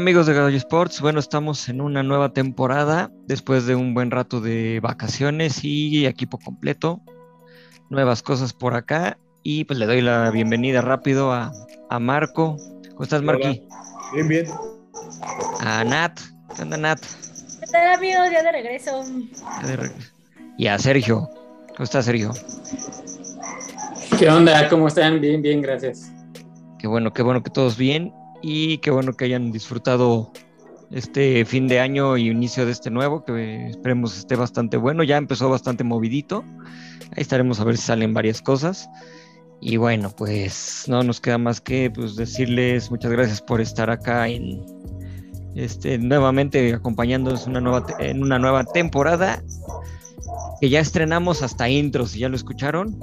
Amigos de Gallo Sports, bueno, estamos en una nueva temporada después de un buen rato de vacaciones y equipo completo, nuevas cosas por acá y pues le doy la bienvenida rápido a, Marco. ¿Cómo estás, Marqui? Bien, bien. A Nat. ¿Qué onda, Nat? ¿Qué tal, amigos? Ya de regreso. Y a Sergio. ¿Cómo estás, Sergio? ¿Qué onda? ¿Cómo están? Bien, bien, gracias. Qué bueno, qué bueno que todos bien y qué bueno que hayan disfrutado este fin de año y inicio de este nuevo, que esperemos esté bastante bueno. Ya empezó bastante movidito. Ahí estaremos a ver si salen varias cosas. Y bueno, pues no nos queda más que pues, decirles muchas gracias por estar acá en este nuevamente acompañándonos una nueva en una nueva temporada que ya estrenamos hasta intros, si ya lo escucharon,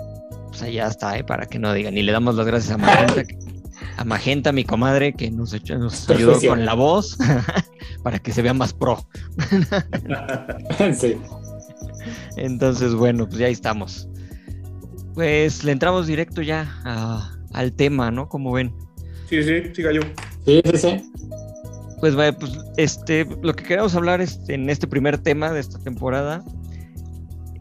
pues allá está, ¿eh? para que no digan. Y le damos las gracias a Magenta, a Magenta, mi comadre, que nos, nos ayudó con la voz para que se vea más pro. sí. Entonces, bueno, pues ya estamos. Pues le entramos directo ya al tema, ¿no? Como ven. Sí, sí, siga yo. Sí, sí, sí. Pues, pues este, lo que queremos hablar es, en este primer tema de esta temporada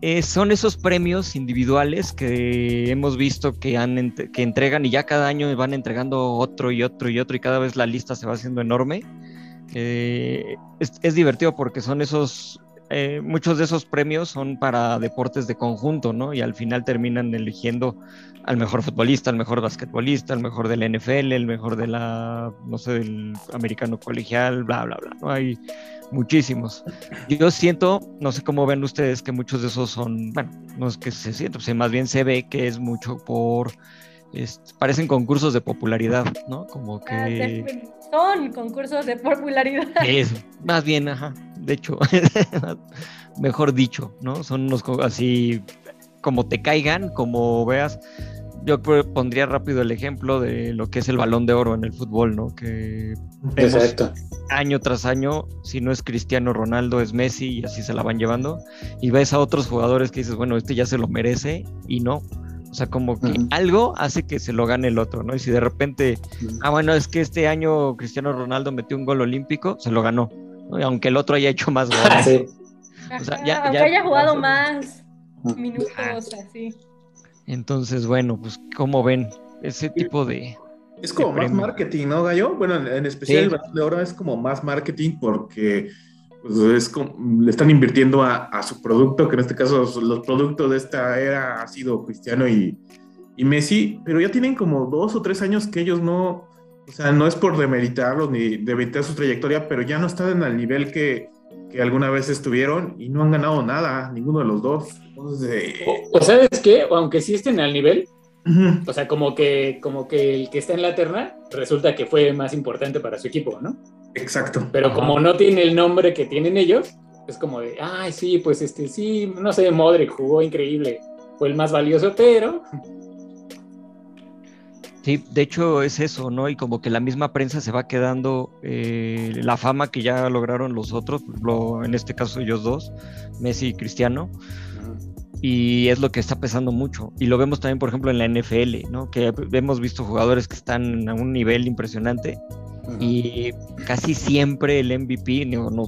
eh, son esos premios individuales que hemos visto que, han, que entregan y ya cada año van entregando otro y otro y otro y cada vez la lista se va haciendo enorme. Eh, es, divertido porque son esos, eh, muchos de esos premios son para deportes de conjunto, ¿no? Y al final terminan eligiendo al mejor futbolista, al mejor basquetbolista, al mejor del NFL, el mejor de no sé, del americano colegial, bla, bla, bla, ¿no? Hay muchísimos. Yo siento, no sé cómo ven ustedes, que muchos de esos son, bueno, no es que se sienta, pues más bien se ve que es mucho por, parecen concursos de popularidad, ¿no? Como que... son concursos de popularidad. Es, más bien, ajá, de hecho, mejor dicho, ¿no? Son unos así, como te caigan, como veas, yo pondría rápido el ejemplo de lo que es el balón de oro en el fútbol, ¿no? Que Exacto. año tras año, si no es Cristiano Ronaldo, es Messi y así se la van llevando. Y ves a otros jugadores que dices, bueno, este ya se lo merece y no. O sea, como que algo hace que se lo gane el otro, ¿no? Y si de repente, ah, bueno, es que este año Cristiano Ronaldo metió un gol olímpico, se lo ganó. Aunque el otro haya hecho más goles. O sea, ya, aunque haya jugado más minutos, así. Entonces, bueno, pues como ven ese tipo de... Es como más marketing, ¿no, Gallo? Bueno, en, especial el de oro es como más marketing porque pues, es como, le están invirtiendo a, su producto, que en este caso los productos de esta era ha sido Cristiano y, y, Messi, pero ya tienen como dos o tres años que ellos no, o sea, no es por demeritarlos ni demeritar su trayectoria, pero ya no están al nivel que, que alguna vez estuvieron y no han ganado nada, ninguno de los dos. o, sabes qué, aunque sí estén al nivel, o sea, como que, como que el que está en la terna resulta que fue más importante para su equipo, ¿no? Exacto. Pero como no tiene el nombre que tienen ellos, es como de, ay, sí, pues este, sí, no sé, Modric jugó increíble, fue el más valioso, pero Sí, de hecho es eso, ¿no? Y como que la misma prensa se va quedando eh, la fama que ya lograron los otros, en este caso ellos dos, Messi y Cristiano. Y es lo que está pesando mucho. Y lo vemos también, por ejemplo, en la NFL, ¿no? Que hemos visto jugadores que están a un nivel impresionante. Y casi siempre el MVP, no, no,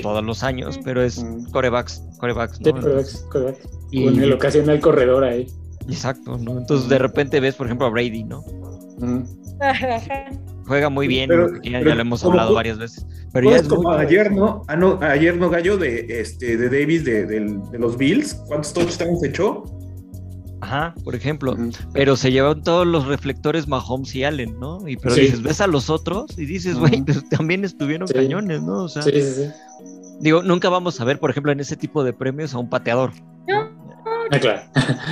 todos los años, pero es corebacks, corebacks, ¿no? corebacks, corebacks. Y en el ocasional corredor ahí. Exacto, ¿no? Entonces de repente ves, por ejemplo, a Brady, ¿no? juega muy bien, ya, lo hemos hablado varias veces. Pero ya es como ayer, ¿no? Ah, no, ayer no gallo de este de Davis de, de los Bills, ¿cuántos touchdowns echó? Ajá, por ejemplo. Pero se llevan todos los reflectores Mahomes y Allen, ¿no? Y pero dices, ves a los otros y dices, güey, pues, también estuvieron cañones, ¿no? O sea, sí, sí, sí. Digo, nunca vamos a ver, por ejemplo, en ese tipo de premios a un pateador. Ah, claro.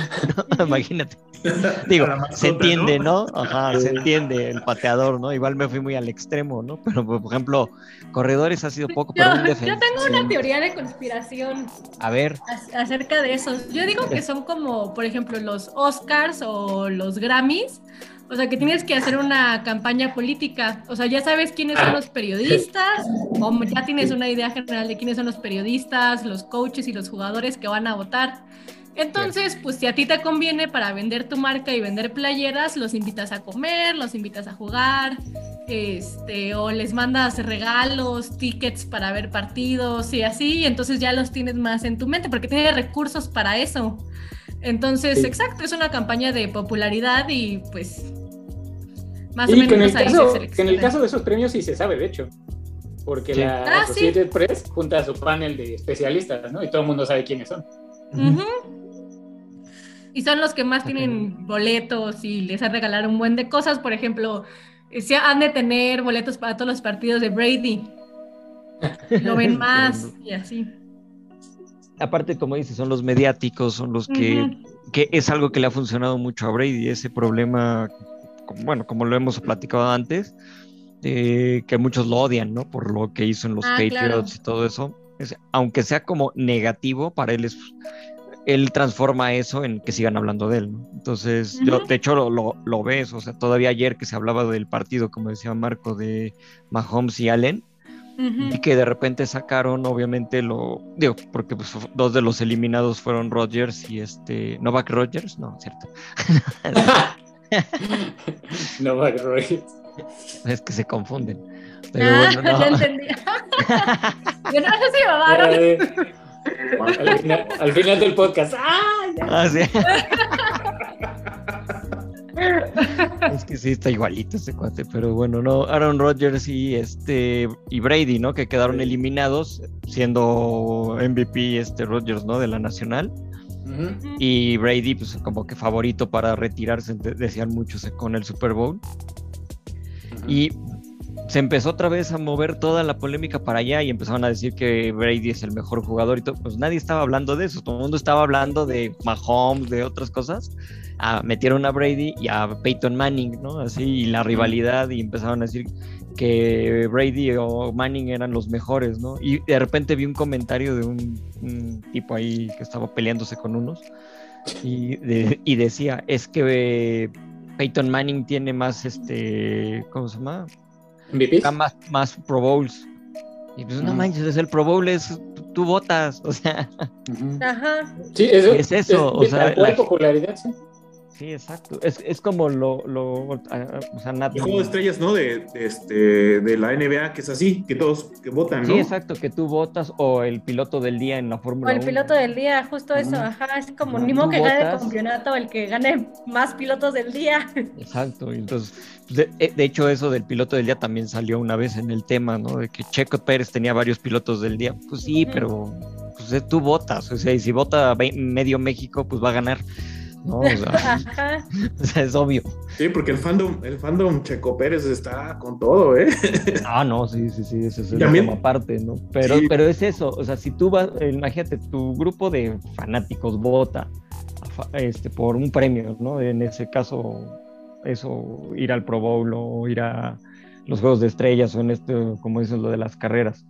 Imagínate. Digo, se entiende, ¿no? Ajá, se entiende el pateador, ¿no? Igual me fui muy al extremo, ¿no? Pero, por ejemplo, corredores ha sido poco, yo, Yo tengo una teoría de conspiración. A ver. Acerca de eso. Yo digo que son como, por ejemplo, los Oscars o los Grammys. O sea, que tienes que hacer una campaña política. O sea, ya sabes quiénes son los periodistas, o ya tienes una idea general de quiénes son los periodistas, los coaches y los jugadores que van a votar. Entonces, pues si a ti te conviene para vender tu marca y vender playeras, los invitas a comer, los invitas a jugar, este, o les mandas regalos, tickets para ver partidos y así, y entonces ya los tienes más en tu mente porque tienes recursos para eso. Entonces, exacto, es una campaña de popularidad y pues más o menos en el, caso, en el caso de esos premios sí se sabe, de hecho. Porque la ah, Associated Press junta a su panel de especialistas, ¿no? Y todo el mundo sabe quiénes son. Y son los que más tienen boletos y les han regalado un buen de cosas. Por ejemplo, se han de tener boletos para todos los partidos de Brady. Lo ven más y así. Aparte, como dices, son los mediáticos, son los que, que es algo que le ha funcionado mucho a Brady, ese problema, bueno, como lo hemos platicado antes, que muchos lo odian, ¿no? Por lo que hizo en los ah, Patriots y todo eso. aunque sea como negativo, para él es él transforma eso en que sigan hablando de él, ¿no? Entonces, yo, de hecho, lo, lo, ves, o sea, todavía ayer que se hablaba del partido, como decía Marco, de Mahomes y Allen, y que de repente sacaron, obviamente, lo, digo, porque pues, dos de los eliminados fueron Rodgers y este, Novak Rodgers, no, cierto. Novak Rodgers. Es que se confunden. Pero ah, bueno, no. ya entendí. yo no sé si al, final, del podcast. ¡Ah! ah es que sí está igualito ese cuate, pero bueno, no, Aaron Rodgers y este y Brady, ¿no? Que quedaron eliminados siendo MVP este Rodgers, ¿no? De la nacional. Y Brady, pues como que favorito para retirarse, decían muchos con el Super Bowl. Y se empezó otra vez a mover toda la polémica para allá y empezaron a decir que Brady es el mejor jugador y todo. Pues nadie estaba hablando de eso, todo el mundo estaba hablando de Mahomes, de otras cosas. Ah, metieron a Brady y a Peyton Manning, ¿no? Así, y la rivalidad y empezaron a decir que Brady o Manning eran los mejores, ¿no? Y de repente vi un comentario de un, tipo ahí que estaba peleándose con unos y, y decía, es que Peyton Manning tiene más, este, ¿cómo se llama? Más, más Pro Bowls. Y pues no manches, es el Pro Bowl es tú votas, o sea. Ajá. Sí, eso, es eso, o sea, la popularidad, sí. Sí, exacto. Es, es como lo, lo o sea, El juego de estrellas, ¿no? De, este, de la NBA, que es así, que todos que votan, ¿no? Sí, exacto, que tú votas, o el piloto del día en la Fórmula 1. O el piloto del día, justo eso, ajá, es como ni modo que gane el campeonato, el que gane más pilotos del día. Exacto, y entonces, de, eh, de, hecho, eso del piloto del día también salió una vez en el tema, ¿no? De que Checo Pérez tenía varios pilotos del día. Pues sí, pero pues, eh, tú votas, o sea, y si vota medio México, pues va a ganar. ¿No? O sea, es obvio. Sí, porque el fandom, el fandom Checo Pérez está con todo, ¿eh? Ah, no, sí, sí, sí, eso es una parte, ¿no? Pero, pero es eso, o sea, si tú vas, imagínate, tu grupo de fanáticos vota este, por un premio, ¿no? En ese caso, eso, ir al Pro Bowl o ir a los Juegos de Estrellas o en este, como dices, lo de las carreras,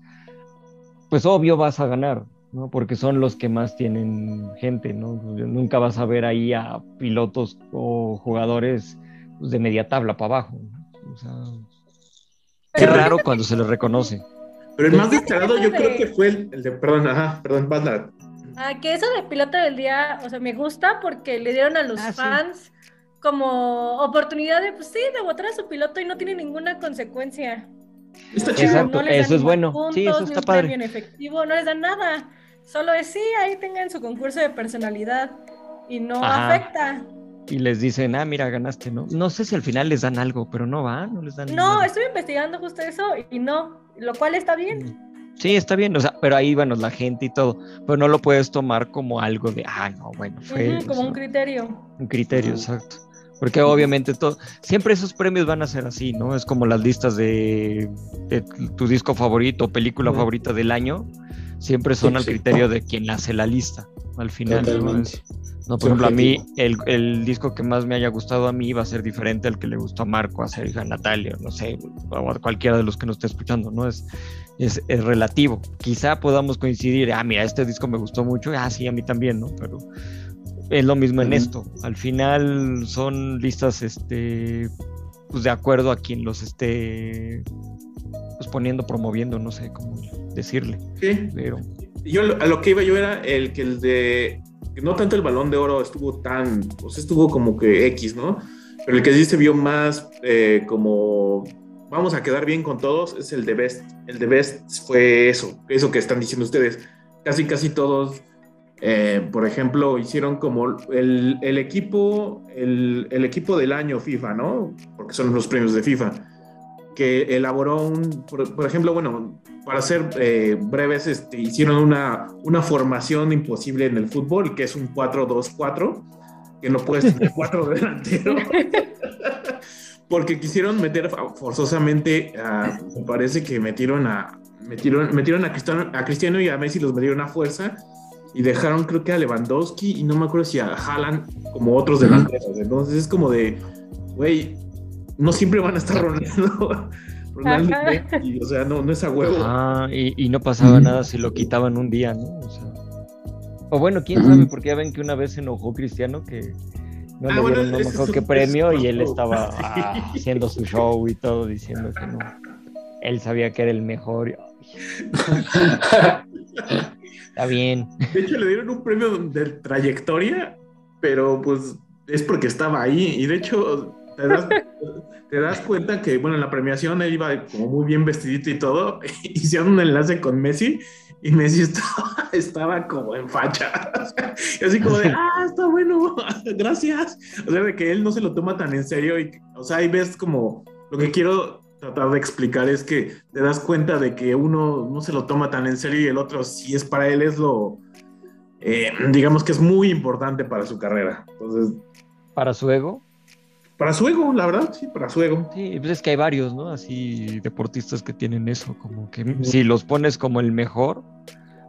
pues obvio vas a ganar, ¿no? Porque son los que más tienen gente, ¿no? Nunca vas a ver ahí a pilotos o jugadores pues, de media tabla para abajo. O sea, qué raro cuando se les reconoce. Pero el más destacado yo creo que fue el, de, perdón, ajá, perdón, vas Ah, que eso de piloto del día, o sea, me gusta porque le dieron a los ah, fans como oportunidad de, pues sí, de votar a su piloto y no tiene ninguna consecuencia. Está chido. Exacto, eso es bueno. sí, eso está padre. En efectivo, no les dan nada. Solo es sí, ahí tengan su concurso de personalidad y no afecta. y les dicen, ah, mira, ganaste, ¿no? No sé si al final les dan algo, pero no va, no les dan No, estoy investigando justo eso y no, lo cual está bien. Sí, está bien, o sea, pero ahí, bueno, la gente y todo, pero no lo puedes tomar como algo de, ah, no, bueno, fue... como un criterio. Un criterio, exacto. Porque obviamente todo, siempre esos premios van a ser así, ¿no? Es como las listas de, tu disco favorito, película favorita del año, siempre son al criterio de quien hace la lista, al final. ¿no? por ejemplo, a mí el, disco que más me haya gustado a mí va a ser diferente al que le gustó a Marco, a Sergio, a Natalia, no sé, o a cualquiera de los que nos esté escuchando, ¿no? Es, es, es, relativo. Quizá podamos coincidir, ah, mira, este disco me gustó mucho, ah, sí, a mí también, ¿no? Pero es lo mismo en esto. Al final son listas, este, pues de acuerdo a quien los esté poniendo, promoviendo, no sé cómo decirle. Sí. Pero... Yo a lo que iba yo era el que el de no tanto el balón de oro estuvo tan, pues estuvo como que X, ¿no? Pero el que sí se vio más eh, como vamos a quedar bien con todos es el de Best. El de Best fue eso, eso que están diciendo ustedes. Casi, casi todos, eh, por ejemplo, hicieron como el, el equipo, el, el, equipo del año FIFA, ¿no? Porque son los premios de FIFA. Que elaboró un, por ejemplo, bueno, para ser eh, breves, este, hicieron una, una formación imposible en el fútbol, que es un 4-2-4, que no puedes tener cuatro delanteros. Porque quisieron meter forzosamente, me parece que metieron a, metieron, metieron a, Cristiano, a Cristiano y a Messi los metieron a fuerza y dejaron creo que a Lewandowski y no me acuerdo si a Haaland como otros delanteros. Entonces es como de, güey, no siempre van a estar Ronaldo y, o sea, no, no es a huevo. Ah, y, no pasaba nada si lo quitaban un día, ¿no? O, sea, o bueno, quién sabe, porque ya ven que una vez se enojó Cristiano que no ah, le dieron no mejor que premio y él estaba ah, haciendo su show y todo diciendo que no. Él sabía que era el mejor. Está bien. De hecho, le dieron un premio de trayectoria, pero pues es porque estaba ahí. Y de hecho, te das, cuenta que, bueno, en la premiación él iba como muy bien vestidito y todo, hicieron un enlace con Messi y Messi estaba, estaba como en facha. y así como de, ah, está bueno, gracias. O sea, de que él no se lo toma tan en serio y, o sea, ahí ves como, lo que quiero tratar de explicar es que te das cuenta de que uno no se lo toma tan en serio y el otro, si es para él, es lo, eh, digamos que es muy importante para su carrera. Entonces... ¿Para su ego? Para su ego, la verdad, sí, para su ego. Sí, pues es que hay varios, ¿no? Así deportistas que tienen eso, como que si los pones como el mejor,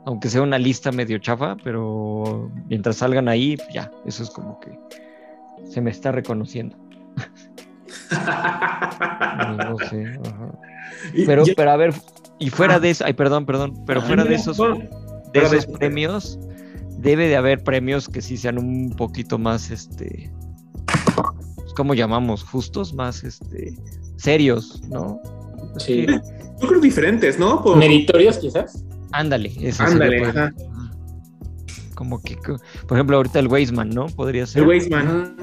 aunque sea una lista medio chafa, pero mientras salgan ahí, pues ya, eso es como que se me está reconociendo. no, sé, Pero, pero a ver, y fuera de eso, ay, perdón, perdón, pero fuera de esos, de esos premios, debe de haber premios que sí sean un poquito más, este, ¿cómo llamamos? Justos, más este, serios, ¿no? Sí. Yo creo diferentes, ¿no? Meritorios quizás. Ándale, eso Ándale, Como que, por ejemplo, ahorita el Weisman, ¿no? Podría ser. El Weisman.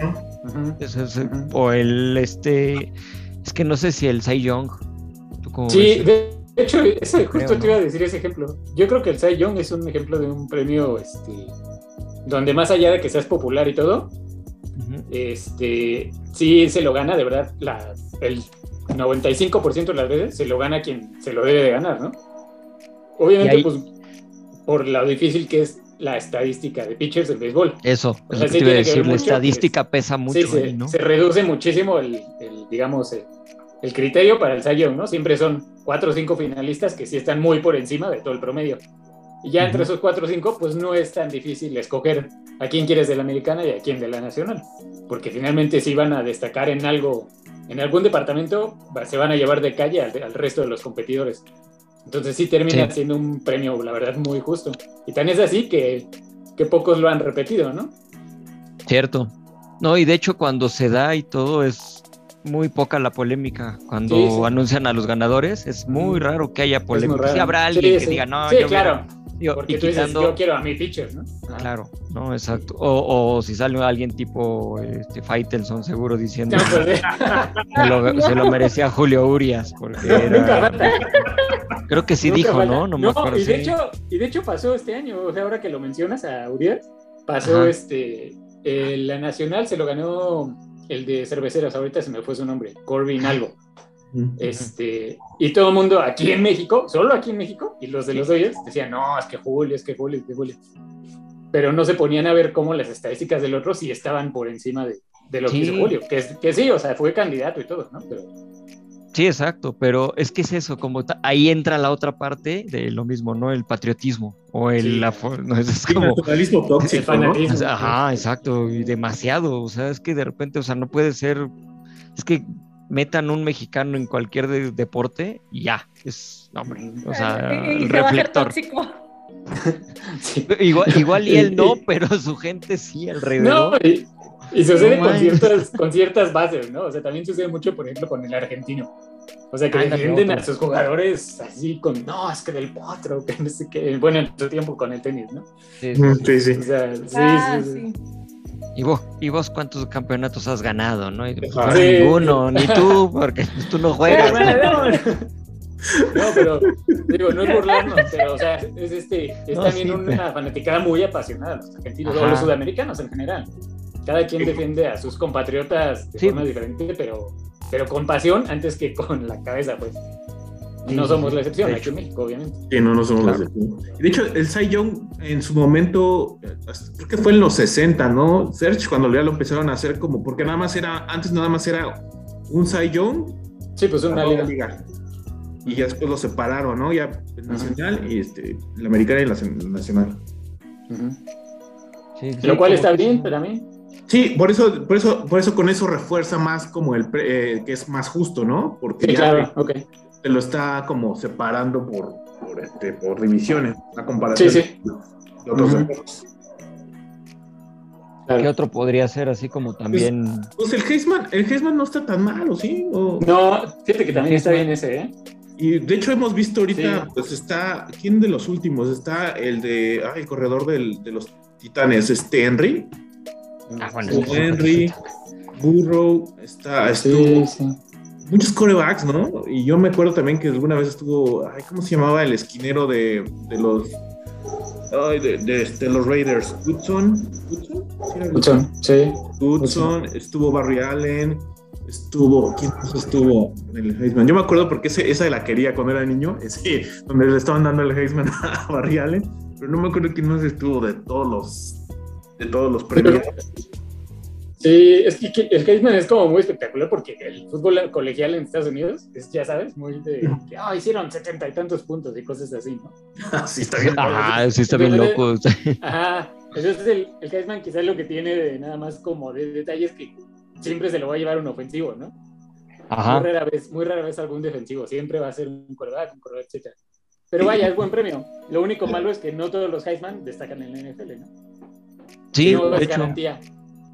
o el, este, es que no sé si el Cy Young. sí, de hecho, justo te iba a decir ese ejemplo. Yo creo que el Cy Young es un ejemplo de un premio, este, donde más allá de que seas popular y todo, este, sí se lo gana, de verdad, la, el 95% de las veces se lo gana quien se lo debe de ganar, ¿no? Obviamente, pues, por lo difícil que es la estadística de pitchers del béisbol. Eso, eso que te decir, la estadística pesa mucho. Sí, se, reduce muchísimo el, digamos, el, criterio para el Cy ¿no? Siempre son cuatro o cinco finalistas que sí están muy por encima de todo el promedio. Y ya entre esos cuatro o cinco, pues no es tan difícil escoger a quién quieres de la americana y a quién de la nacional. Porque finalmente si van a destacar en algo, en algún departamento, se van a llevar de calle al, resto de los competidores. Entonces sí termina siendo un premio, la verdad, muy justo. Y tan es así que, que pocos lo han repetido, ¿no? Cierto. No, y de hecho cuando se da y todo es muy poca la polémica. Cuando anuncian a los ganadores, es muy raro que haya polémica. Si habrá alguien que diga, no, yo claro. Porque tú dices, yo quiero a mi pitcher, ¿no? Claro, no, exacto. O, si sale alguien tipo este, Faitelson, seguro diciendo pues, se, lo, merecía Julio Urias, porque era... Creo que sí dijo, ¿no? No, me acuerdo. Y de, hecho, y de hecho pasó este año, o sea, ahora que lo mencionas a Urias, pasó este eh, la nacional se lo ganó el de cerveceras, ahorita se me fue su nombre, Corbin algo. Este, y todo el mundo aquí en México, solo aquí en México, y los de los Dodgers decían, no, es que Julio, es que Julio, es que Julio. Pero no se ponían a ver cómo las estadísticas del otro sí estaban por encima de, de lo que Sí. hizo Julio, que, es- que sí, o sea, fue candidato y todo, ¿no? Pero, Sí, exacto, pero es que es eso, como ahí entra la otra parte de lo mismo, ¿no? El patriotismo o el Sí. la no, es como el tóxico, ¿no? fanatismo. ajá, exacto, y demasiado, o sea, es que de repente, o sea, no puede ser es que metan un mexicano en cualquier de- deporte y ya, es, no, hombre, o sea, y, y el se va a hacer reflector. Sí. Igual, igual y él no, pero su gente sí No, alrededor. y, y sucede No con, ciertas, con ciertas bases, ¿no? O sea, también sucede mucho, por ejemplo, con el argentino. O sea, que defienden a sus jugadores así con, no, es que del potro, que no sé qué. Bueno, en su tiempo con el tenis, ¿no? Sí, sí. Sí, sí. O sea, sí, ah, sí, sí. ¿Y vos, ¿Y vos cuántos campeonatos has ganado? ¿no? Y, pues, Ajá. no, Sí. ninguno, ni tú, porque tú no juegas. No, pero digo, no es burlarnos, pero o sea, es este, es No, también sí, una fanaticada muy apasionada, los argentinos, o los sudamericanos en general. Cada quien defiende a sus compatriotas de Sí. forma diferente, pero, pero con pasión antes que con la cabeza, pues. No somos la excepción aquí en México, obviamente. Sí, no, no somos Claro. los de De hecho, el Cy Young en su momento, eh, creo que fue en los 60, ¿no? Search, cuando ya lo empezaron a hacer como, porque nada más era, antes nada más era un Cy Young, Sí, pues una la liga. Y ya después lo separaron, ¿no? Ya el nacional y este, la americana y la, la nacional. Ujú. Sí, sí, Lo cual está bien para mí. Sí, por eso, por eso, por eso con eso refuerza más como el pre- eh, que es más justo, ¿no? Porque Sí, ya claro, ok. te, te lo está como separando por, por, este, por divisiones, la comparación Sí, sí. de otros deportes. ¿Qué otro podría ser así como también? Pues el Heisman, el Heisman no está tan malo, ¿sí? O- No, fíjate que también está bien ese, ¿eh? Y de hecho hemos visto ahorita, Sí. pues está, ¿quién de los últimos? Está el de, ah, el corredor del- de los Titanes, este Henry, Ah, bueno. Henry, Burrow, está, Sí, estuvo sí. Muchos corebacks, ¿no? Y yo me acuerdo también que alguna vez estuvo, ay, ¿cómo se llamaba el esquinero de, de los, ay, de, de- de los Raiders? Goodson, ¿Goodson? ¿Sí Hudson, sí. Goodson, estuvo Barry Allen, estuvo, ¿quién más estuvo en el Heisman? Yo me acuerdo porque ese, esa la quería cuando era niño, ese, donde le estaban dando el Heisman a Barry Allen, pero no me acuerdo quién más estuvo de todos los, de todos los premios. Sí, es que el Heisman es como muy espectacular porque el fútbol colegial en Estados Unidos es, ya sabes, muy de que ah, hicieron setenta y tantos puntos y cosas así, ¿no? sí, está bien. Ajá, sí está bien Entonces, loco. Ajá. Entonces el, el Heisman quizás lo que tiene de nada más como de detalles que siempre se lo va a llevar un ofensivo, ¿no? Ajá. Muy rara vez, muy rara vez algún defensivo, siempre va a ser un quarterback, un quarterback, etc. Pero vaya, es buen premio. Lo único malo es que no todos los Heisman destacan en la NFL, ¿no? Sí, no de es hecho. garantía.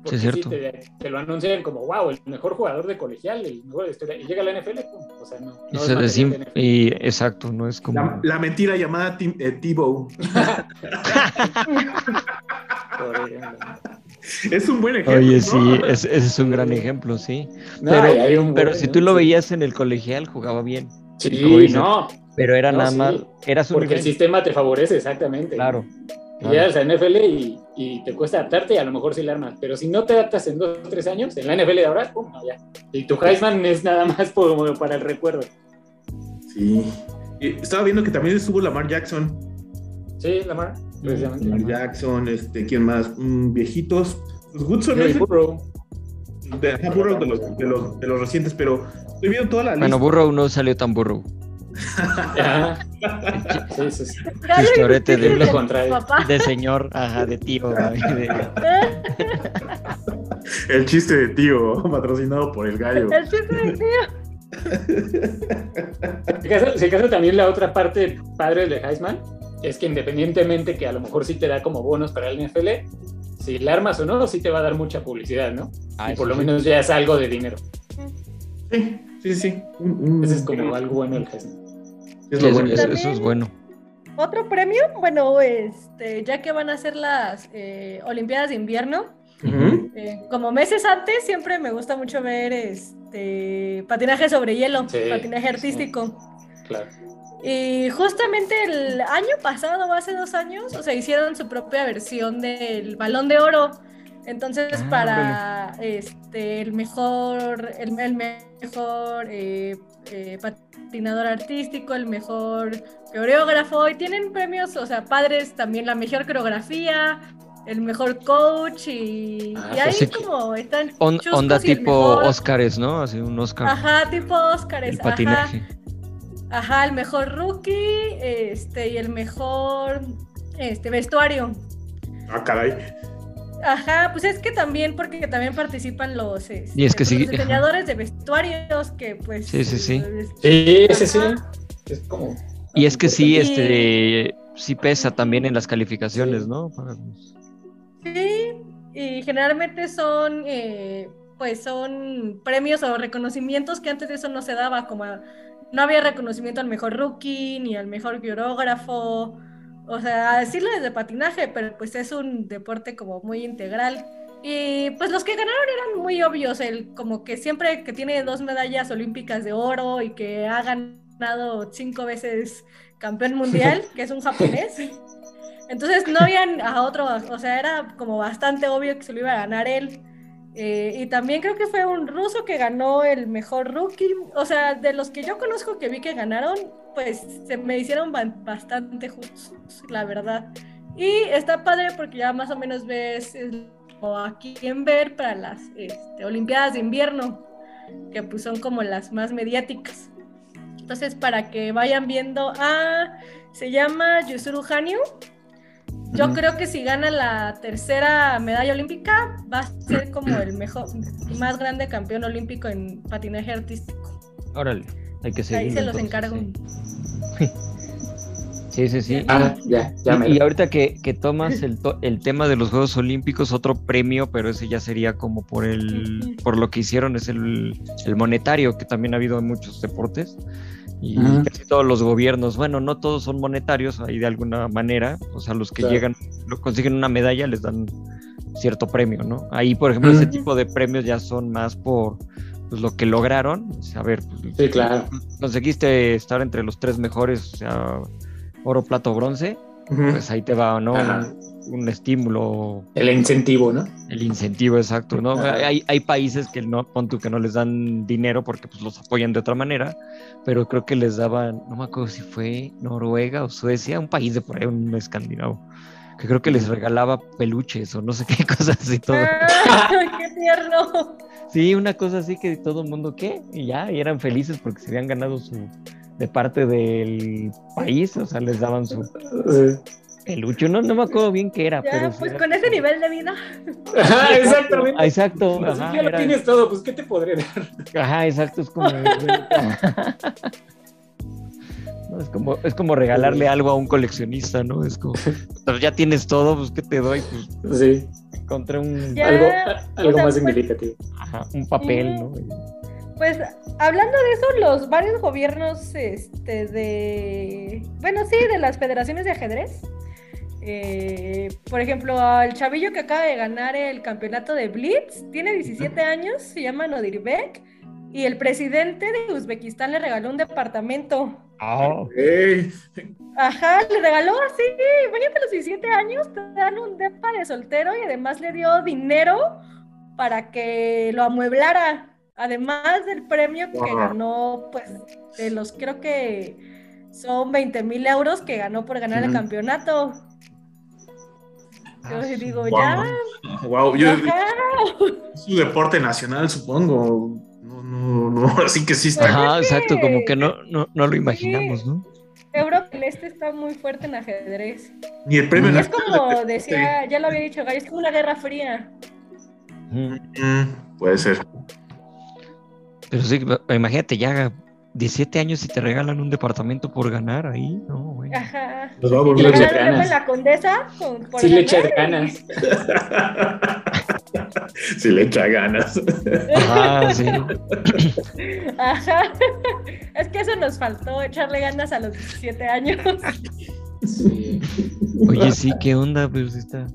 Porque Sí, es cierto. te, te lo anuncian como, wow, el mejor jugador de colegial, el mejor de historia. Y llega a la NFL, o sea, no. no se NFL. y exacto, no es como. La, la mentira llamada Tim- eh. Es un buen ejemplo. Oye, ¿no? sí, es- ese es un gran ejemplo, sí. No, Pero- Pero buen, si ¿no? tú lo veías en el colegial, jugaba bien. Sí, no, Pero era No, nada sí. más. Era su porque el sistema te favorece, exactamente. Claro. Y llegas a NFL y, y te cuesta adaptarte y a lo mejor sí la armas. Pero si no te adaptas en dos o tres años, en la NFL de ahora, pum, ya. Y tu Heisman es nada más por- para el recuerdo. Sí. Y estaba viendo que también estuvo Lamar Jackson. Sí, Lamar, precisamente. Lamar Jackson, este, ¿quién más? Mm, viejitos. Pues Goodson Joey es Burrow. de, Burrow de, los, de, los, de los recientes, pero estoy viendo toda la Bueno, lista. Burrow no salió tan burro. Ajá. Sí, sí, sí. De-. De señor, ajá, de tío. de- El chiste de tío, patrocinado por el gallo. El chiste del tío. Si acaso, si acaso también la otra parte padre de Heisman es que independientemente que a lo mejor sí te da como bonos para el NFL, si la armas o no, sí te va a dar mucha publicidad, ¿no? Ah, y por eso lo menos ya es algo de dinero. Sí, sí, sí. Ese es como algo bueno del Heisman. Es Sí, lo eso, bueno. eso- eso es bueno. Otro premio, bueno, este, ya que van a ser las eh, Olimpiadas de invierno, eh, como meses antes, siempre me gusta mucho ver este patinaje sobre hielo, Sí, patinaje sí. artístico. Claro. Y justamente el año pasado, o hace dos años, o sea, hicieron su propia versión del Balón de Oro. Entonces, Ah, para este, el mejor, el, el mejor eh, eh, patinador artístico, el mejor coreógrafo, y tienen premios, o sea, padres también, la mejor coreografía, el mejor coach, y, Ah, y ahí pues sí como están On- onda tipo Óscares, ¿no? Así un Óscar. Ajá, tipo Óscares, ajá. patinaje. Ajá, el mejor rookie, este, y el mejor este, vestuario. Ah, caray. Ajá, pues es que también, porque también participan los, este, Y es que sí, los diseñadores de vestuarios, que pues... Sí, sí, sí. Sí, sí. Ajá. Es como. Y es que sí, este, sí pesa también en las calificaciones, ¿no? Sí, y generalmente son, eh, pues son premios o reconocimientos que antes de eso no se daba, como no había reconocimiento al mejor rookie ni al mejor coreógrafo, o sea, a decirlo desde patinaje, pero pues es un deporte como muy integral. Y pues los que ganaron eran muy obvios, el como que siempre que tiene dos medallas olímpicas de oro y que ha ganado cinco veces campeón mundial, que es un japonés. Entonces no habían a otro, o sea, era como bastante obvio que se lo iba a ganar él. Eh, y también creo que fue un ruso que ganó el mejor rookie. O sea, de los que yo conozco que vi que ganaron, pues se me hicieron ba- bastante justos, la verdad. Y está padre porque ya más o menos ves o a quién ver para las este, Olimpiadas de invierno, que pues son como las más mediáticas. Entonces, para que vayan viendo, ah, se llama Yusuru Hanyu. Yo creo que si gana la tercera medalla olímpica, va a ser como el mejor, más grande campeón olímpico en patinaje artístico. Órale, hay que Ahí seguir. se los encargo. Sí, sí, sí. Ah, ya, ya me Y, y ahorita que, que tomas el, to- el tema de los Juegos Olímpicos, otro premio, pero ese ya sería como por el por lo que hicieron, es el, el monetario, que también ha habido en muchos deportes. Y casi todos los gobiernos, bueno, no todos son monetarios, ahí de alguna manera, o sea, los que Claro. llegan, lo consiguen una medalla, les dan cierto premio, ¿no? Ahí, por ejemplo, ese tipo de premios ya son más por pues, lo que lograron. Sea, a ver, pues, Sí, claro. conseguiste estar entre los tres mejores, o sea, oro, plato, bronce, Ujú. pues ahí te va, ¿no? Ajá. Un, un estímulo, El incentivo, ¿no? el incentivo exacto, ¿no? Hay, hay países que no, pon tú que no les dan dinero porque pues los apoyan de otra manera, pero creo que les daban, no me acuerdo si fue Noruega o Suecia, un país de por ahí, un escandinavo, que creo que les regalaba peluches o no sé qué cosas así todo. ¡Ah, ¡Qué tierno! Sí, una cosa así que todo el mundo, ¿qué? Y ya, y eran felices porque se habían ganado su de parte del país, o sea, les daban su peluche, no, no me acuerdo bien qué era, Ya, pero pues era- con ese nivel de vida. Ajá, exactamente. Ah, Exacto, Pues, ajá, ya lo tienes todo, pues ¿qué te podré dar? ajá, exacto, es como No, es como es como regalarle algo a un coleccionista, ¿no? Es como pues ya tienes todo, pues qué te doy, pues Sí, encontré un Ya. algo, algo o sea, más pues- significativo. ajá, un papel, ¿no? Pues hablando de eso, los varios gobiernos este, de, bueno, sí, de las federaciones de ajedrez. eh, por ejemplo, al chavillo que acaba de ganar el campeonato de Blitz, tiene 17 años, se llama Nodirbek, y el presidente de Uzbekistán le regaló un departamento. Ah, Ajá, le regaló así, imagínate a los 17 años, te dan un depa de soltero y además le dio dinero para que lo amueblara. Además del premio que Wow. ganó, pues, de los creo que son 20 mil euros que ganó por ganar el campeonato. Yo Ah, digo, wow. ya, Wow, yo, ajá. es un deporte nacional, supongo. No, no, no, así que sí está. Ajá, es exacto, que- como que no, no, no lo imaginamos, ¿no? Europa del Este está muy fuerte en ajedrez. Ni el premio Y es como de- decía, ya lo había dicho Gallo, es como una guerra fría. Mm, puede ser. Pero sí, imagínate, ya 17 años y te regalan un departamento por ganar ahí, no, güey. Ajá. Nos va a ganas. la condesa con, por Sí le echas ganas. si le echa ganas. Ajá, sí. Ajá. Es que eso nos faltó, echarle ganas a los 17 años. Sí. Oye, sí, ¿qué onda? Pues está.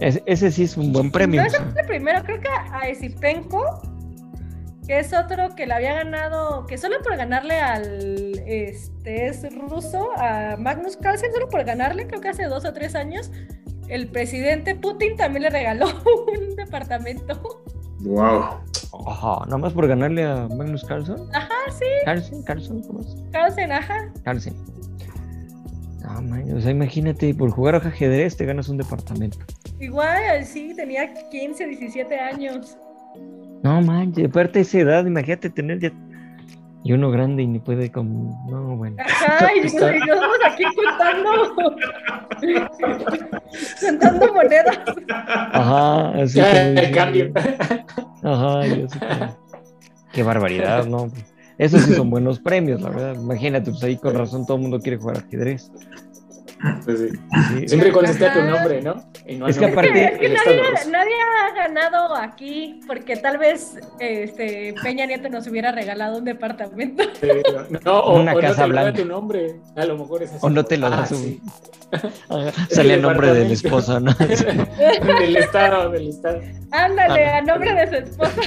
Ese, ese sí es un buen premio. No, o sea. el primero, creo que a Esipenko, que es otro que le había ganado, que solo por ganarle al, este, es ruso, a Magnus Carlsen, solo por ganarle, creo que hace dos o tres años, el presidente Putin también le regaló un departamento. Wow. Ajá, nada más por ganarle a Magnus Carlsen. Ajá, sí, Carlsen, Carlsen, ¿cómo es? Carlsen, ajá. Carlsen. No, man, o sea, imagínate, por jugar a ajedrez te ganas un departamento. Igual, sí, tenía 15, 17 años. No, man, aparte de esa edad, imagínate tener ya. Y uno grande y ni puede como. No, bueno. Ajá, y Está- y nosotros aquí contando. contando monedas. Ajá, así el cambio. Ajá, yo así como, Qué barbaridad, ¿no? Esos sí son buenos premios, la verdad. Imagínate, pues ahí con razón todo el mundo quiere jugar ajedrez. Pues sí. Sí. Siempre contesté tu nombre, ¿no? Y no al Es que aparte- del Es que nadie, ruso. nadie ha ganado aquí, porque tal vez este, Peña Nieto nos hubiera regalado un departamento. Sí, No, no, o, Una o no casa te lo da blanca. tu nombre. A lo mejor es así. O no te lo da Ah, Sale el nombre de la esposa, ¿no? del Estado, del Estado. Ándale, Ah. a nombre de su esposa.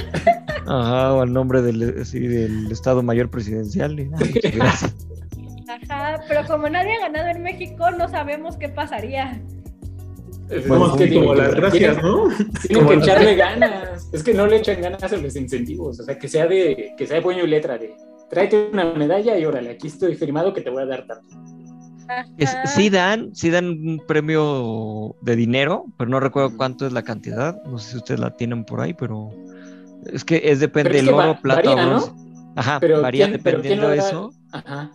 Ajá, o el nombre del, sí, del Estado Mayor Presidencial. ay, gracias. Ajá, pero como nadie ha ganado en México, no sabemos qué pasaría. Es, Bueno, que como las gracias, tienen- ¿no? tienen Como que echarle ganas. Es que no le echan ganas a los incentivos. O sea, que sea de, que sea de puño y letra de tráete una medalla y órale, aquí estoy firmado que te voy a dar tanto. Es- sí dan, sí dan un premio de dinero, pero no recuerdo cuánto es la cantidad. No sé si ustedes la tienen por ahí, pero es que es depende es del va- oro, plata o varía, ¿no? bronce. Ajá, Pero varía ¿quién- pero quién dependiendo de eso. Ajá.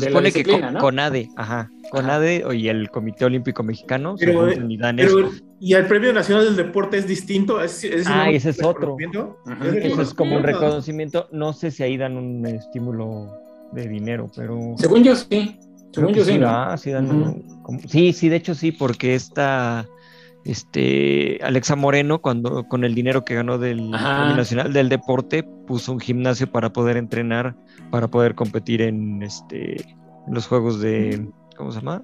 Se supone que con, ¿no? CONADE, ajá, CONADE y el Comité Olímpico Mexicano se Pero, juntan y dan eso. Pero, ¿y el Premio Nacional del Deporte es distinto? ¿Es, es Ah, ese es otro. Ajá. ¿Es Eso es como un reconocimiento? No sé si ahí dan un estímulo de dinero, pero. Según yo sí. Según yo sí, sí, dan un- como- sí, sí, de hecho sí, porque esta. Este Alexa Moreno, cuando con el dinero que ganó del Nacional del Deporte, puso un gimnasio para poder entrenar, para poder competir en este en los juegos de ¿cómo se llama?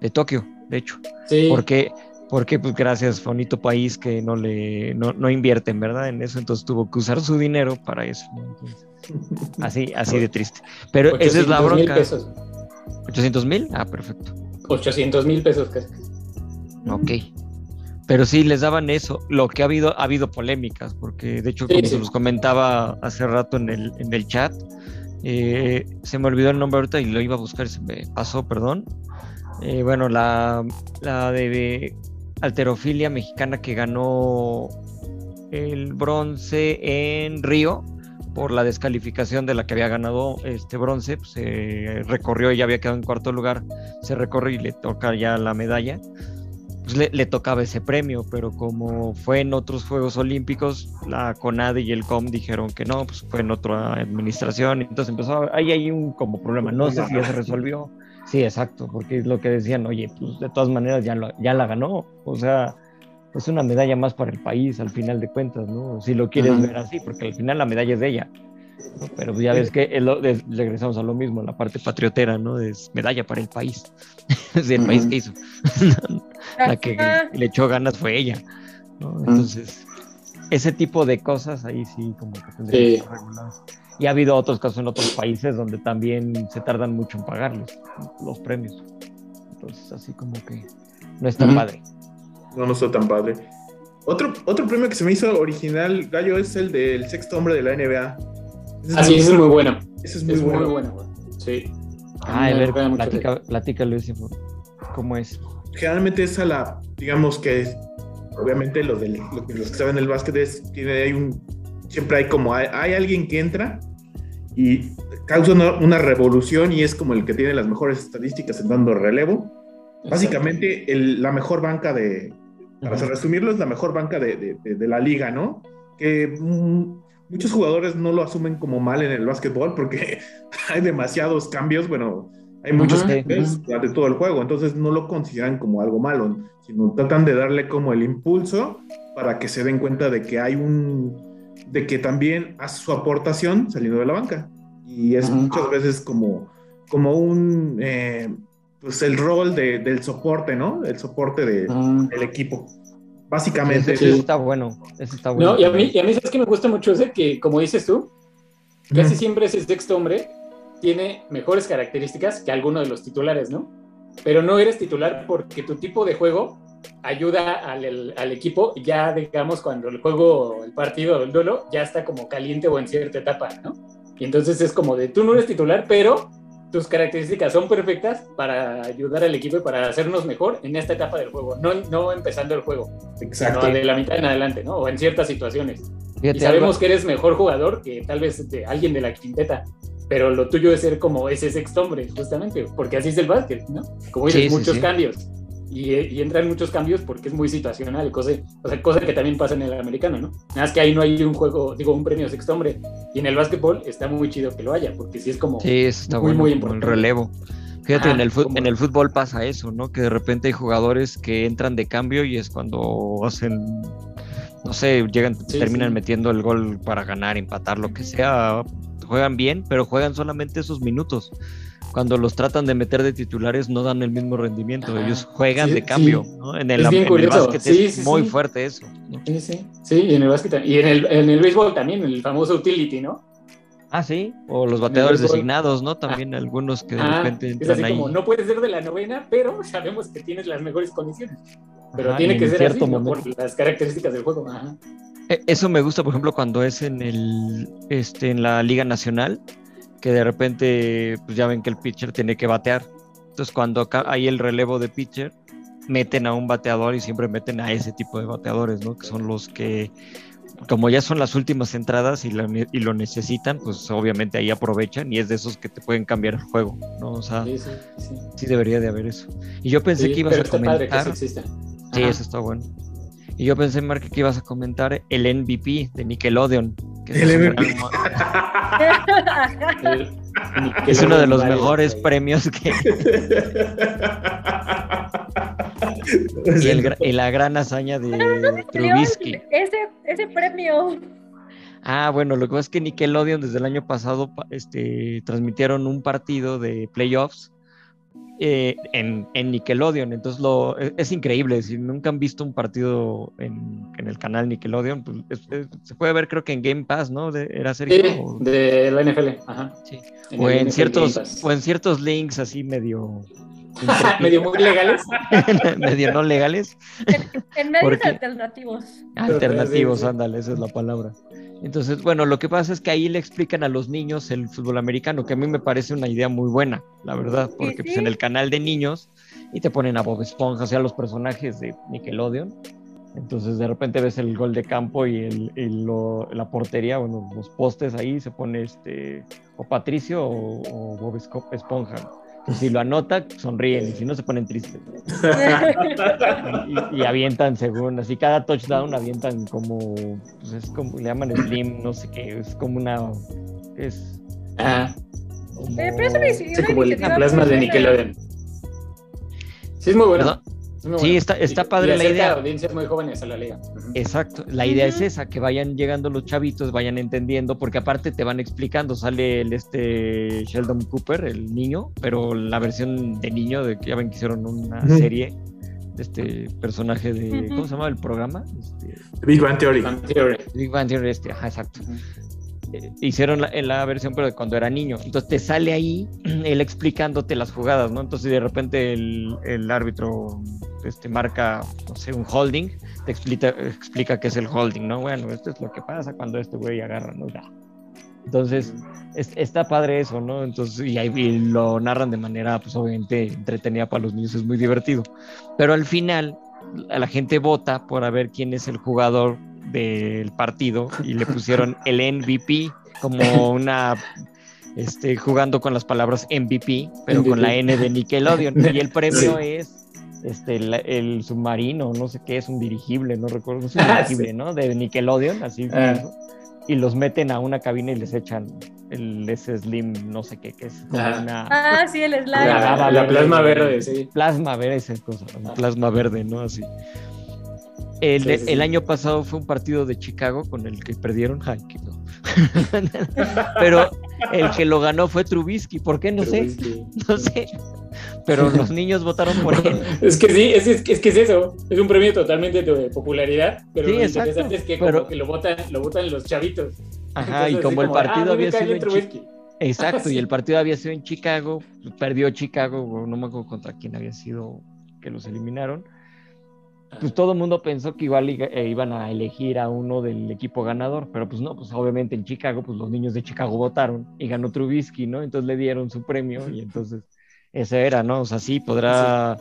de Tokio, de hecho. Sí. Porque, porque pues gracias, bonito país que no le no, no invierten, ¿verdad? En eso, entonces tuvo que usar su dinero para eso. así, así de triste. Pero esa es la 800 mil bronca. pesos. 800 mil, ah, perfecto. 800 mil pesos casi. Ok. Pero sí, les daban eso. Lo que ha habido, ha habido polémicas, porque de hecho, Sí, como sí. se los comentaba hace rato en el, en el chat, eh, se me olvidó el nombre ahorita y lo iba a buscar, se me pasó, perdón. Eh, bueno, la, la de alterofilia mexicana que ganó el bronce en Río por la descalificación de la que había ganado este bronce, pues, se recorrió y ya había quedado en cuarto lugar, se recorre y le toca ya la medalla pues le, le tocaba ese premio, pero como fue en otros Juegos Olímpicos, la CONADE y el COM dijeron que no, pues fue en otra administración, entonces empezó, ahí hay un como problema, no sé si ya se resolvió, sí, exacto, porque es lo que decían, oye, pues de todas maneras ya, lo- ya la ganó, o sea, es una medalla más para el país al final de cuentas, ¿no? Si lo quieres ver así, porque al final la medalla es de ella. Pero ya ves que es lo- es- regresamos a lo mismo, la parte patriotera, ¿no? Es medalla para el país. es el país que hizo. la que le echó ganas fue ella. ¿no? Entonces, ese tipo de cosas ahí sí como que tendría Sí. que ser regulado. Y ha habido otros casos en otros países donde también se tardan mucho en pagarlos, los premios. Entonces, así como que no es tan padre. No, no está tan padre. Otro, otro premio que se me hizo original, Gallo, es el del sexto hombre de la NBA. Ese es Así muy- es muy bueno. Ese es muy Es muy bueno. bueno, güey. Sí. Ah, a ver, platica, platícalo ese, ¿cómo es? Generalmente es a la, digamos que es, obviamente los, del, los que saben del básquet es, tiene, hay un, siempre hay como, hay, hay alguien que entra y causa una, una revolución y es como el que tiene las mejores estadísticas en dando relevo. Básicamente el- la mejor banca de, para resumirlo, es la mejor banca de, de- de- de la liga, ¿no? Que mm, muchos jugadores no lo asumen como mal en el básquetbol porque hay demasiados cambios, bueno, hay muchos cambios durante todo el juego, entonces no lo consideran como algo malo, sino tratan de darle como el impulso para que se den cuenta de que hay un, de que también hace su aportación saliendo de la banca. Y es muchas veces como, como un, eh, pues el rol de- del soporte, ¿no? El soporte de, del equipo. Básicamente, ese está bueno, ese está bueno. No, y a mí, y a mí sabes que me gusta mucho ese que, como dices tú, casi siempre ese sexto hombre tiene mejores características que alguno de los titulares, ¿no? Pero no eres titular porque tu tipo de juego ayuda al, el- al equipo ya, digamos, cuando el juego, el partido, el duelo, ya está como caliente o en cierta etapa, ¿no? Y entonces es como de, tú no eres titular, pero tus características son perfectas para ayudar al equipo y para hacernos mejor en esta etapa del juego, no, no empezando el juego, Exacto. sino de la mitad en adelante, ¿no? O en ciertas situaciones. Fíjate, Y sabemos algo- que eres mejor jugador que tal vez de alguien de la quinteta, pero lo tuyo es ser como ese sexto hombre, justamente, porque así es el básquet, ¿no? Como dices, Sí, sí, muchos sí. cambios. Y, y entran muchos cambios porque es muy situacional, cosa, o sea, cosa que también pasa en el americano, ¿no? Nada más que ahí no hay un juego, digo, un premio sexto hombre. Y en el básquetbol está muy chido que lo haya, porque sí es como... Sí, eso está Muy, bueno, muy importante. relevo. Fíjate, Ajá, en, el como- en el fútbol pasa eso, ¿no? Que de repente hay jugadores que entran de cambio y es cuando hacen, no sé, llegan, Sí, terminan sí. metiendo el gol para ganar, empatar, lo que sea. Juegan bien, pero juegan solamente esos minutos. Cuando los tratan de meter de titulares no dan el mismo rendimiento, Ajá. ellos juegan Sí, de cambio, sí. ¿no? En el, Es bien en el curioso. básquet Sí, es sí, muy sí. fuerte eso. ¿no? Sí, sí, sí, y en el básquet y en el, en el béisbol también, el famoso utility, ¿no? Ah, sí. O los bateadores designados, ¿no? También algunos que de Ah, repente es entran así ahí. como, no puedes ser de la novena, pero sabemos que tienes las mejores condiciones. Pero Ajá, tiene que ser así, cierto ¿no? momento. por las características del juego. Ajá. E- Eso me gusta, por ejemplo, cuando es en el este en la Liga Nacional, que de repente pues ya ven que el pitcher tiene que batear. Entonces, cuando hay el relevo de pitcher, meten a un bateador y siempre meten a ese tipo de bateadores, ¿no? Que son los que como ya son las últimas entradas y, la y lo necesitan, pues obviamente ahí aprovechan y es de esos que te pueden cambiar el juego, ¿no? O sea, Sí, sí, sí. sí debería de haber eso. Y yo pensé que ibas pero a está padre que comentar, eso sí, eso está bueno. Y yo pensé, Mark, que ibas a comentar el MVP de Nickelodeon. Que El es MVP. Es uno de los mejores premios que y, el y la gran hazaña de Trubisky. Ese, ese premio. Ah, bueno, lo que pasa es que Nickelodeon desde el año pasado pa- este, transmitieron un partido de playoffs eh, en, en Nickelodeon. Entonces lo, es, es increíble. Si nunca han visto un partido en, en el canal Nickelodeon, pues es- es- se puede ver creo que en Game Pass, ¿no? De- ¿Era Sergio? Sí, O- de la NFL. Ajá. Sí. En o el en NFL ciertos o en ciertos links así medio medio muy legales. medio no legales En medios Porque- alternativos. alternativos ándale esa es la palabra entonces bueno lo que pasa es que ahí le explican a los niños el fútbol americano que a mí me parece una idea muy buena la verdad porque pues sí. en el canal de niños y te ponen a Bob Esponja o sea los personajes de Nickelodeon entonces de repente ves el gol de campo y, el, y lo- la portería bueno los postes ahí se pone este o Patricio o, o Bob Esponja si lo anota, sonríen y si no, se ponen tristes. Y, y avientan según, así cada touchdown avientan como, pues es como, le llaman slim, no sé qué, es como una, es Ajá. como- Eh, pero eso me Sí, como el plasma de Nickelodeon. Sí, es muy bueno. ¿Verdad? Sí, bueno. está- está padre y la idea. audiencias muy jóvenes a la liga. Exacto, la idea es esa, que vayan llegando los chavitos, vayan entendiendo, porque aparte te van explicando, sale el este Sheldon Cooper, el niño, pero la versión de niño, de que ya ven que hicieron una Ujú. serie de este personaje de. ¿cómo se llama el programa? Este, Big Bang Theory. Big Bang Theory, este, ajá, exacto. Eh, hicieron la, en la versión pero de cuando era niño. Entonces te sale ahí él explicándote las jugadas, ¿no? Entonces de repente el, el árbitro este, marca, no sé, un holding, te explica, explica qué es el holding, ¿no? Bueno, esto es lo que pasa cuando este güey agarra, ¿no? Ya. Entonces es- está padre eso, ¿no? Entonces y ahí y lo narran de manera, pues obviamente entretenida para los niños, es muy divertido. Pero al final la gente vota por a ver quién es el jugador del partido y le pusieron el MVP como una este jugando con las palabras MVP pero con la N de Nickelodeon y el premio es este el, submarino no sé qué es un dirigible no recuerdo es un Ah, dirigible no de Nickelodeon así Ah. y los meten a una cabina y les echan el ese slim no sé qué que es como Ah. una Ah, sí, el slime. La- plasma verde, sí. plasma verde, esa cosa, Ah. plasma verde, ¿no? Así. El, Sí, sí, sí. el año pasado fue un partido de Chicago con el que perdieron. Qué no. Pero el que lo ganó fue Trubisky. ¿Por qué? No sé, Trubisky. no sé. Pero los niños votaron por él. Es que sí, es, es, es que es eso. Es un premio totalmente de popularidad, pero Sí, lo exacto, interesante es que como pero- que lo votan, lo votan los chavitos. Ajá, y como el partido ah, había me cae sido en Trubisky. Exacto, y el partido había sido en Chicago, perdió Chicago, no me acuerdo contra quién había sido que los eliminaron. Pues todo el mundo pensó que igual eh, iban a elegir a uno del equipo ganador, pero pues no, pues obviamente en Chicago, pues los niños de Chicago votaron y ganó Trubisky, ¿no? Entonces le dieron su premio y entonces ese era, ¿no? O sea, sí, podrá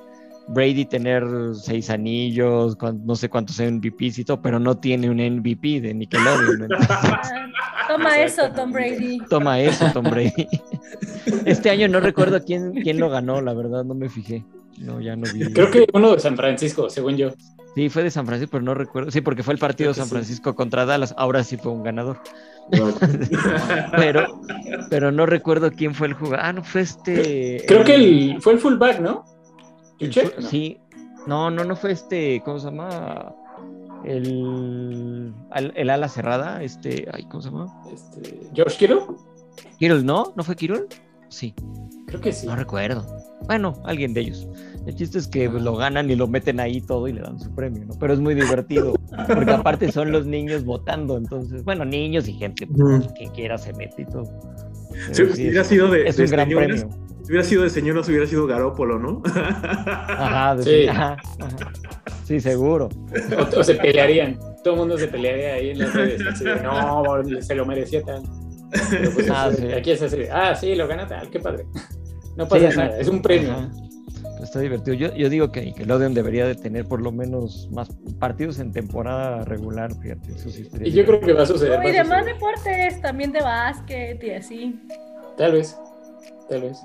Brady tener seis anillos, no sé cuántos MVPs y todo, pero no tiene un MVP de Nickelodeon. Entonces, Ah, Toma eso, Tom Brady. toma eso, Tom Brady. Este año no recuerdo quién, quién lo ganó, la verdad, no me fijé. No, ya no vi. Creo que uno de San Francisco, según yo. Sí, fue de San Francisco, pero no recuerdo. Sí, porque fue el partido San sí. Francisco contra Dallas. Ahora sí fue un ganador. Pero, pero no recuerdo quién fue el jugador. Ah, no fue este. Creo que el, fue el fullback, ¿no? el ¿Juchek? fu- No. Sí. No, no, no fue este. ¿Cómo se llama? El, el ala cerrada. Este. Ay, ¿cómo se llama? Este, George Kittle. Kirol, ¿no? ¿No fue Kirol? Sí, Creo que sí. no recuerdo. Bueno, alguien de ellos. El chiste es que pues, lo ganan y lo meten ahí todo y le dan su premio, ¿no? Pero es muy divertido, porque aparte son los niños votando, entonces, bueno, niños y gente, pues, quien quiera se mete y todo. Si sí, hubiera es, sido de, es de un gran señoras, premio. si hubiera sido de señoras, hubiera sido Garópolo, ¿no? Ajá, de- Sí. ajá, ajá. Sí, seguro. O, o se pelearían. Todo el mundo se pelearía ahí en las redes. así de, no, se lo merecía tal. Pues, Ah, sí. Aquí es así. Ah, sí, lo gana tal. Qué padre. No pasa Sí, nada. Es un premio. Ajá. Pues Está divertido. Yo, yo digo que Nickelodeon debería de tener por lo menos más partidos en temporada regular, fíjate, eso sí Y yo creo que va a suceder. No, y demás deportes, también de básquet y así. Tal vez. Tal vez.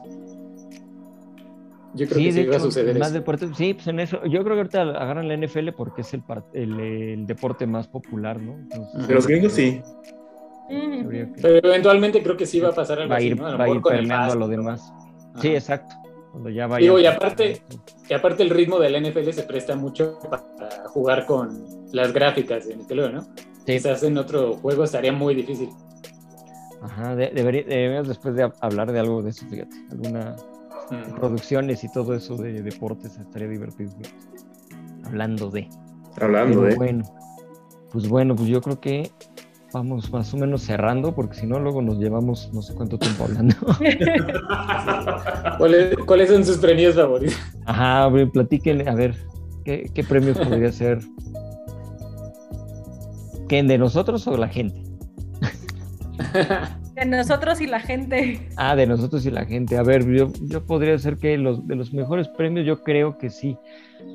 Yo creo Sí, que sí va a suceder más eso. deportes, sí, pues en eso, yo creo que ahorita agarran la NFL porque es el, el, el deporte más popular, ¿no? Entonces, De los gringos sí. Pero eventualmente creo que sí va a pasar algo va a así, ir, ¿no? lo va a ir el permeando a lo demás. Ajá. Sí, exacto. Cuando ya vaya. Digo, y aparte- Y aparte el ritmo de la NFL se presta mucho para jugar con las gráficas de Nickelodeon, ¿no? Sí. Quizás en otro juego estaría muy difícil. Ajá, de- debería- deberíamos después de hablar de algo de eso, fíjate. Alguna Mm. producciones y todo eso de deportes estaría divertido. fíjate. Hablando de. Hablando, Pero ¿eh? bueno, pues bueno, pues yo creo que vamos más o menos cerrando, porque si no, luego nos llevamos no sé cuánto tiempo hablando. ¿Cuáles, cuáles son sus premios favoritos? Ajá, platiquen, a ver, ¿qué, qué premios podría ser? ¿Quién, de nosotros o la gente? De nosotros y la gente. Ah, de nosotros y la gente. A ver, yo, yo podría ser que los, de los mejores premios, yo creo que sí.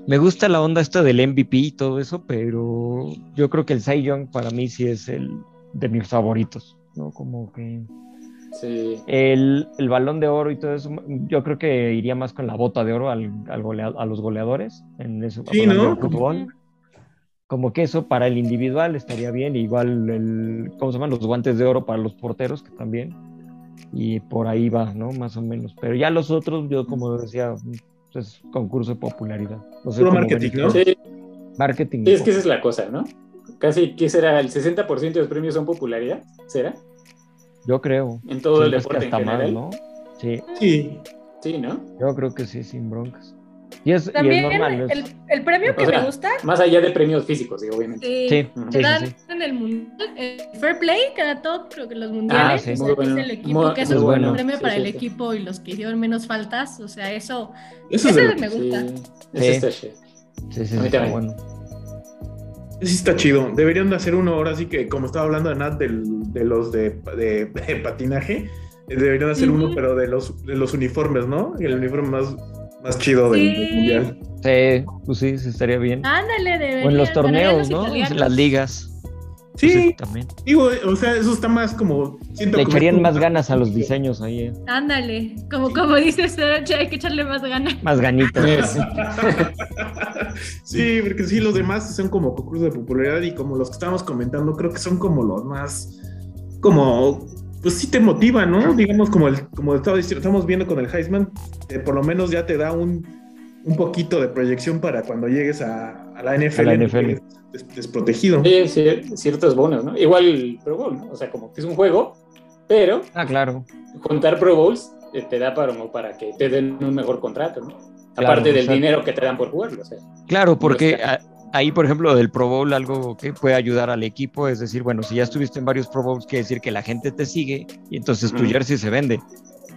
Me gusta la onda esta del MVP y todo eso, pero yo creo que el Cy Young para mí sí es el de mis favoritos, ¿no? Como que Sí. el, el balón de oro y todo eso, yo creo que iría más con la bota de oro al, al golea- a los goleadores en eso, Sí, ¿no? fútbol. Como que eso para el individual estaría bien, igual el, ¿cómo se llaman? Los guantes de oro para los porteros, que también. Y por ahí va, ¿no? Más o menos. Pero ya los otros, yo como decía, es concurso de popularidad. No sé Puro marketing, ¿no? Sí, Marketing. sí, es que esa es la cosa, ¿no? Casi, ¿qué será? ¿El 60% de los premios son popularidad? ¿Será? Yo creo. En todo el Sí, es que deporte en hasta más, general. ¿no? Sí, Sí. Sí, ¿no? yo creo que sí, sin broncas. Y es, y es También el, el premio que O sea, me gusta Más allá de premios físicos, digo, obviamente. eh, Sí, sí, dan sí, sí. en el mundial el Fair Play cada todo creo que los mundiales sí. o sea, Muy bueno. es el equipo Muy- que es muy un bueno. premio Sí, para el equipo y los que hicieron menos faltas o sea eso Eso es de- me gusta Sí, Sí. ese está chido. Sí, sí, A mí también. bueno. Sí está chido. Deberían de hacer uno ahora sí que, como estaba hablando de Nat del- de los de, de- de patinaje, eh, deberían hacer uno, pero de los, de los uniformes, ¿no? El uniforme más, más chido del, Sí. del mundial. Sí, pues sí, sí estaría bien. ándale debería o en los torneos, los ¿no? italianos. Las ligas. Sí, Pues sí, también. digo, o sea, eso está más como. Siento Le como- echarían más ganas a los diseños ahí. eh. ándale como como dices hay que echarle más ganas Más ganitas. Sí, porque sí, los demás son como concursos de popularidad y como los que estábamos comentando, creo que son como los más, como, pues sí te motiva, ¿no? Digamos, como el, como estaba diciendo, estamos viendo con el Heisman, eh, por lo menos ya te da un, un poquito de proyección para cuando llegues a, a la NFL, A la no NFL. llegues des- desprotegido. Sí, cier- ciertos bonos, ¿no? Igual el Pro Bowl, ¿no? O sea, como que es un juego, pero Ah, claro. juntar Pro Bowls eh, te da para, para que te den un mejor contrato, ¿no? Claro, Aparte del dinero que te dan por jugarlo, o sea. Claro, porque a- ahí, por ejemplo, del Pro Bowl, algo que puede ayudar al equipo es decir, bueno, si ya estuviste en varios Pro Bowls, quiere decir que la gente te sigue y entonces tu jersey se vende.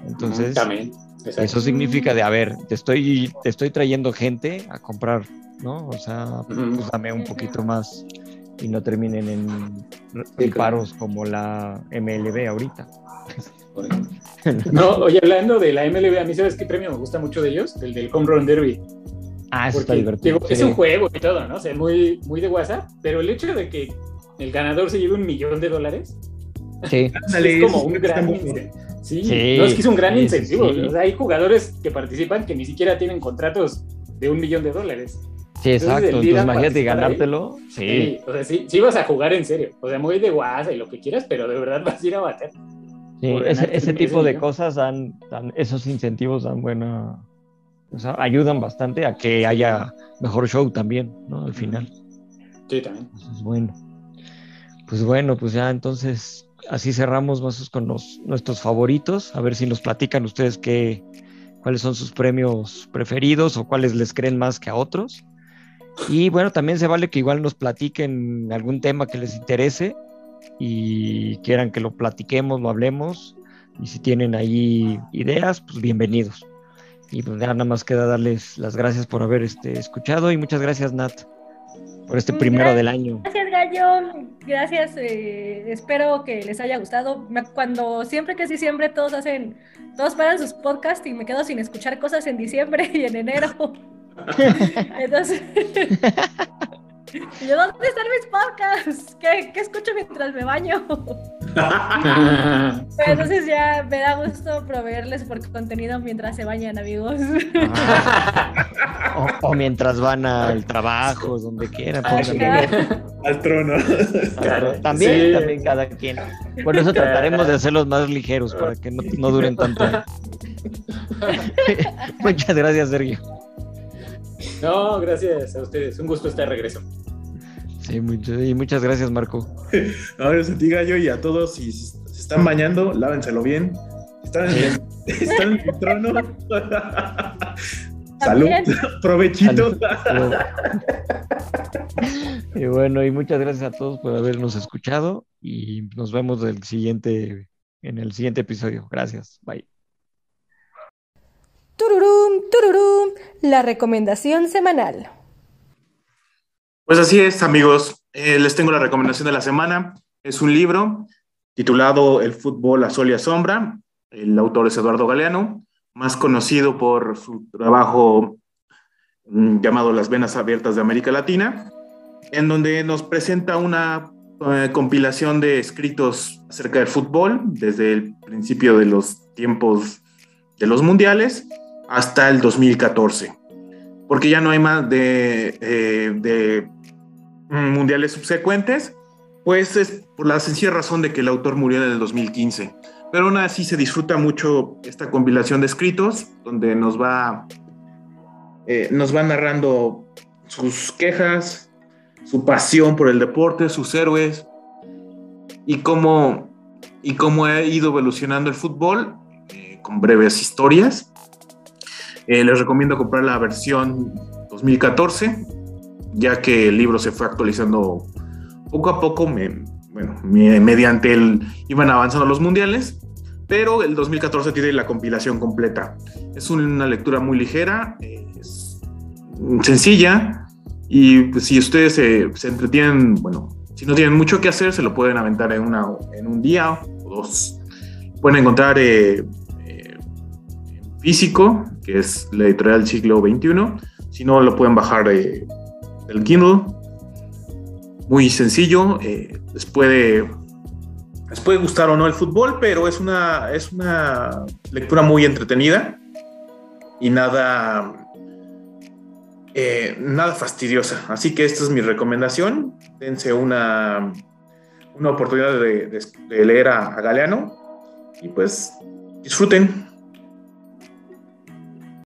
Entonces, También. Exacto. Eso significa de, a ver, te estoy, te estoy trayendo gente a comprar, ¿no? O sea, pues dame un poquito más y no terminen en, en paros como la MLB ahorita. No, oye, hablando de la MLB, a mí sabes qué premio me gusta mucho de ellos, el del Home Run Derby. Ah, eso está divertido. digo, es sí. un juego y todo, ¿no? O sea, muy, muy de WhatsApp, pero el hecho de que el ganador se lleve un millón de dólares Sí. Es como un gran. Sí, Sí, no, es que es un gran incentivo. sí. O sea, hay jugadores que participan que ni siquiera tienen contratos de un millón de dólares. Sí, Entonces, exacto. Entonces, a imagínate participar ahí, ganártelo. Sí. Sí, o sea, sí, sí vas a jugar en serio. O sea, muy de WhatsApp y lo que quieras, pero de verdad vas a ir a bater. Sí, ese, ese tipo de cosas dan, dan- esos incentivos dan buena, o sea, ayudan bastante a que haya mejor show también, ¿no? Al final. Sí, también. Pues bueno. Pues bueno, pues ya entonces así cerramos más con los, nuestros favoritos. A ver si nos platican ustedes qué, cuáles son sus premios preferidos o cuáles les creen más que a otros. Y bueno, también se vale que igual nos platiquen algún tema que les interese y quieran que lo platiquemos, lo hablemos. Y si tienen ahí ideas, pues bienvenidos. Y pues ya nada más queda darles las gracias por haber este, escuchado y muchas gracias Nat por este primero del año. Gracias, Gallo. Gracias. eh, espero que les haya gustado. Cuando siempre que es diciembre, todos hacen, todos paran sus podcasts y me quedo sin escuchar cosas en diciembre y en enero. Entonces, yo, ¿dónde están mis podcasts? ¿Qué, qué escucho mientras me baño? Pero entonces ya me da gusto proveerles por contenido mientras se bañan, amigos. O, o mientras van al trabajo, donde quieran. Ah. Al trono. Claro. También, Sí. también cada quien. Por eso trataremos de hacerlos más ligeros para que no, no duren tanto. Muchas gracias, Sergio. No, gracias a ustedes. Un gusto estar de regreso. Sí, mucho- y muchas gracias, Marco. Ahora a ti, Gallo, y a todos, si se están bañando, lávenselo bien. Están en el, están en el trono. Salud, provechito. Salud. Y bueno, y muchas gracias a todos por habernos escuchado y nos vemos del siguiente, en el siguiente episodio. Gracias. Bye. Tururum, tururum, la recomendación semanal. Pues así es, amigos. Eh, les tengo la recomendación de la semana. Es un libro titulado El fútbol a sol y a sombra. El autor es Eduardo Galeano, más conocido por su trabajo mm, llamado Las Venas Abiertas de América Latina, en donde nos presenta una eh, compilación de escritos acerca del fútbol desde el principio de los tiempos de los mundiales hasta el 2014 porque ya no hay más de, eh, de mundiales subsecuentes, pues es por la sencilla razón de que el autor murió en el 2015. Pero aún así se disfruta mucho esta compilación de escritos, donde nos va, eh, nos va narrando sus quejas, su pasión por el deporte, sus héroes, y cómo, y cómo ha ido evolucionando el fútbol, eh, con breves historias. Eh, les recomiendo comprar la versión 2014, ya que el libro se fue actualizando poco a poco, me- bueno, me- mediante el iban avanzando los mundiales, pero el 2014 tiene la compilación completa. Es una lectura muy ligera, es sencilla, y pues, si ustedes se, se entretienen, bueno, si no tienen mucho que hacer, se lo pueden aventar en, una, en un día o dos. Pueden encontrar eh, eh, físico, que es la editorial siglo XXI. Si no, lo pueden bajar eh, del Kindle. Muy sencillo. eh, les, puede, gustar o no el fútbol, pero es una, es una lectura muy entretenida y nada, eh, nada fastidiosa. Así que esta es mi recomendación. Dense una, una oportunidad de, leer a Galeano y pues disfruten.